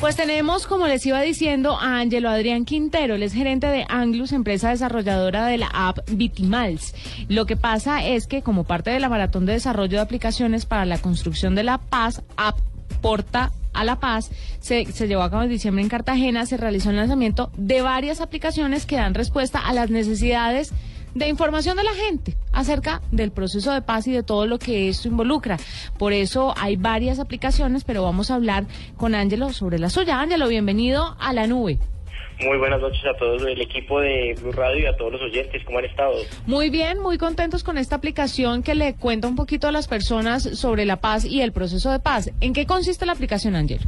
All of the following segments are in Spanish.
Pues tenemos, como les iba diciendo, a Ángelo Adrián Quintero, él es gerente de Anglus, empresa desarrolladora de la app Bitimals. Lo que pasa es que como parte de la maratón de desarrollo de aplicaciones para la construcción de la paz, app Porta a la Paz, se llevó a cabo en diciembre en Cartagena, se realizó el lanzamiento de varias aplicaciones que dan respuesta a las necesidades de información de la gente acerca del proceso de paz y de todo lo que esto involucra. Por eso hay varias aplicaciones, pero vamos a hablar con Ángelo sobre la suya. Ángelo, bienvenido a la nube. Muy buenas noches a todos el equipo de Blue Radio y a todos los oyentes. ¿Cómo han estado? Muy bien, muy contentos con esta aplicación que le cuenta un poquito a las personas sobre la paz y el proceso de paz. ¿En qué consiste la aplicación, Ángelo?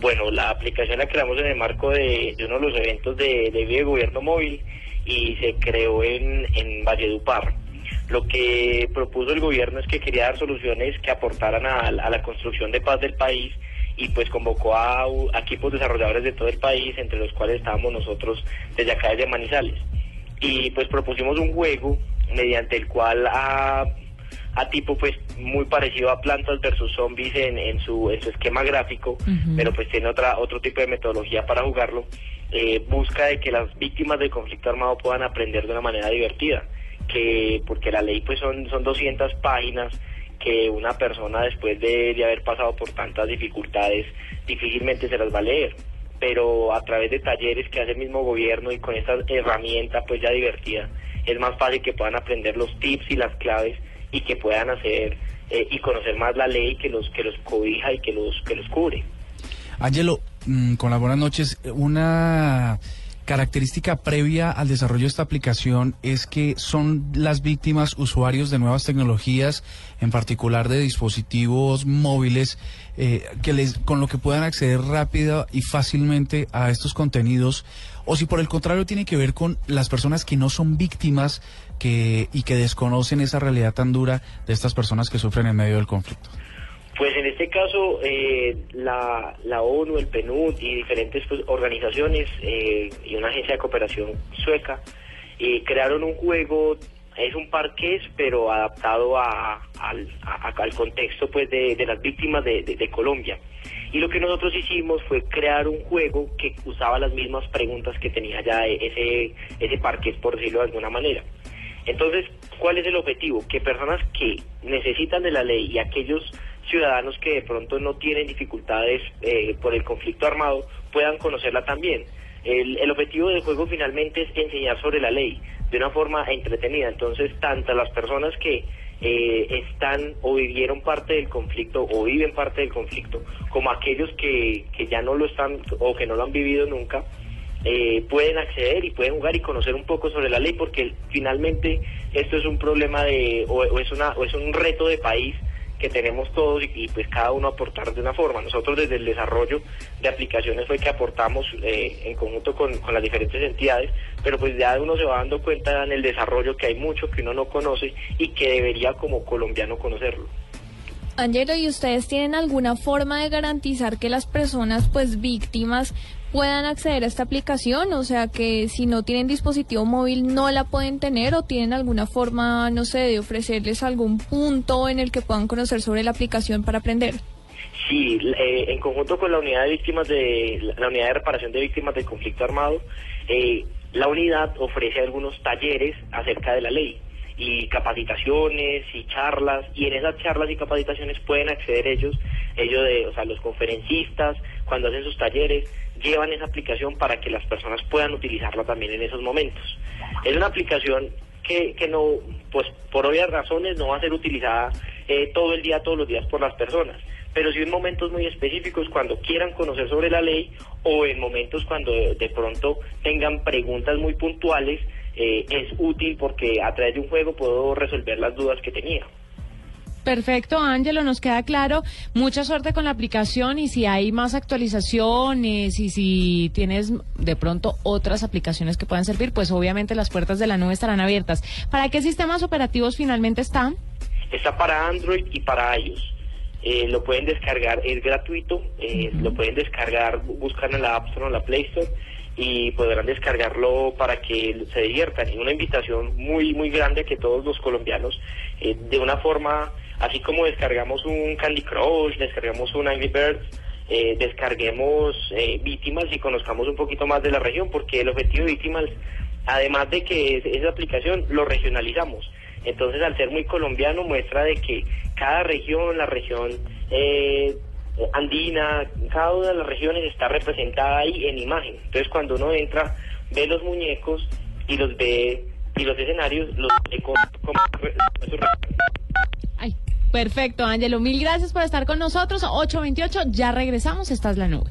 Bueno, la aplicación la creamos en el marco de, de uno de los eventos de, de Vida Gobierno Móvil y se creó en, en Valledupar. Lo que propuso el gobierno es que quería dar soluciones que aportaran a, la construcción de paz del país y pues convocó a, a, equipos desarrolladores de todo el país, entre los cuales estábamos nosotros desde acá desde Manizales. Y pues propusimos un juego mediante el cual a, a tipo pues muy parecido a plantas versus zombies en, en, su, en su esquema gráfico, uh -huh. pero pues tiene otra otro tipo de metodología para jugarlo, eh, busca de que las víctimas del conflicto armado puedan aprender de una manera divertida, que porque la ley pues son, son 200 páginas, que una persona después de, de, haber pasado por tantas dificultades difícilmente se las va a leer. Pero a través de talleres que hace el mismo gobierno y con esta herramienta pues ya divertida, es más fácil que puedan aprender los tips y las claves y que puedan hacer eh, y conocer más la ley que los que los cobija y que los que los cubre. Ángelo, mmm, con las buenas noches, una característica previa al desarrollo de esta aplicación es que son las víctimas usuarios de nuevas tecnologías, en particular de dispositivos móviles, eh, que les, con lo que puedan acceder rápida y fácilmente a estos contenidos, o si por el contrario tiene que ver con las personas que no son víctimas que, y que desconocen esa realidad tan dura de estas personas que sufren en medio del conflicto. Pues en este caso, eh, la, la, ONU, el PNUD y diferentes pues, organizaciones eh, y una agencia de cooperación sueca eh, crearon un juego, es un parqués, pero adaptado a, al, al, contexto pues, de, de las víctimas de, de, de, Colombia. Y lo que nosotros hicimos fue crear un juego que usaba las mismas preguntas que tenía ya ese, ese parqués, por decirlo de alguna manera. Entonces, ¿cuál es el objetivo? Que personas que necesitan de la ley y aquellos ciudadanos que de pronto no tienen dificultades eh, por el conflicto armado puedan conocerla también. El, el, objetivo del juego finalmente es enseñar sobre la ley de una forma entretenida. Entonces, tanto las personas que eh, están o vivieron parte del conflicto o viven parte del conflicto, como aquellos que, que ya no lo están o que no lo han vivido nunca, eh, pueden acceder y pueden jugar y conocer un poco sobre la ley, porque finalmente esto es un problema de o es una o es un reto de país que tenemos todos y, pues cada uno aportar de una forma. Nosotros desde el desarrollo de aplicaciones fue que aportamos eh, en conjunto con, con, las diferentes entidades, pero pues ya uno se va dando cuenta en el desarrollo que hay mucho que uno no conoce y que debería como colombiano conocerlo. Angelo, ¿y ustedes tienen alguna forma de garantizar que las personas pues víctimas puedan acceder a esta aplicación? O sea, que si no tienen dispositivo móvil no la pueden tener o tienen alguna forma, no sé, de ofrecerles algún punto en el que puedan conocer sobre la aplicación para aprender. Sí, eh, en conjunto con la unidad de víctimas de la unidad de reparación de víctimas del conflicto armado, eh, la unidad ofrece algunos talleres acerca de la ley y capacitaciones y charlas y en esas charlas y capacitaciones pueden acceder ellos, ellos de, o sea, los conferencistas cuando hacen sus talleres llevan esa aplicación para que las personas puedan utilizarla también en esos momentos. Es una aplicación que, que no, pues por obvias razones no va a ser utilizada eh, todo el día, todos los días por las personas, pero sí en momentos muy específicos cuando quieran conocer sobre la ley o en momentos cuando de, de pronto tengan preguntas muy puntuales eh, es útil porque a través de un juego puedo resolver las dudas que tenía. Perfecto, Ángelo, nos queda claro. Mucha suerte con la aplicación y si hay más actualizaciones y si tienes de pronto otras aplicaciones que puedan servir, pues obviamente las puertas de la nube estarán abiertas. ¿Para qué sistemas operativos finalmente están? Está para Android y para iOS. Eh, lo pueden descargar, es gratuito, eh, lo pueden descargar, buscan en la App Store o en la Play Store y podrán descargarlo para que se diviertan. Y una invitación muy, muy grande que todos los colombianos, eh, de una forma, así como descargamos un Candy Crush, descargamos un Angry Birds, eh, descarguemos eh, víctimas y conozcamos un poquito más de la región, porque el objetivo de víctimas, además de que es, esa aplicación, lo regionalizamos. Entonces, al ser muy colombiano, muestra de que cada región, la región eh, andina, cada una de las regiones está representada ahí en imagen. Entonces, cuando uno entra, ve los muñecos y los ve, y los escenarios, los ve como Ay, perfecto, Ángelo. Mil gracias por estar con nosotros. 828, ya regresamos. Esta es la nube.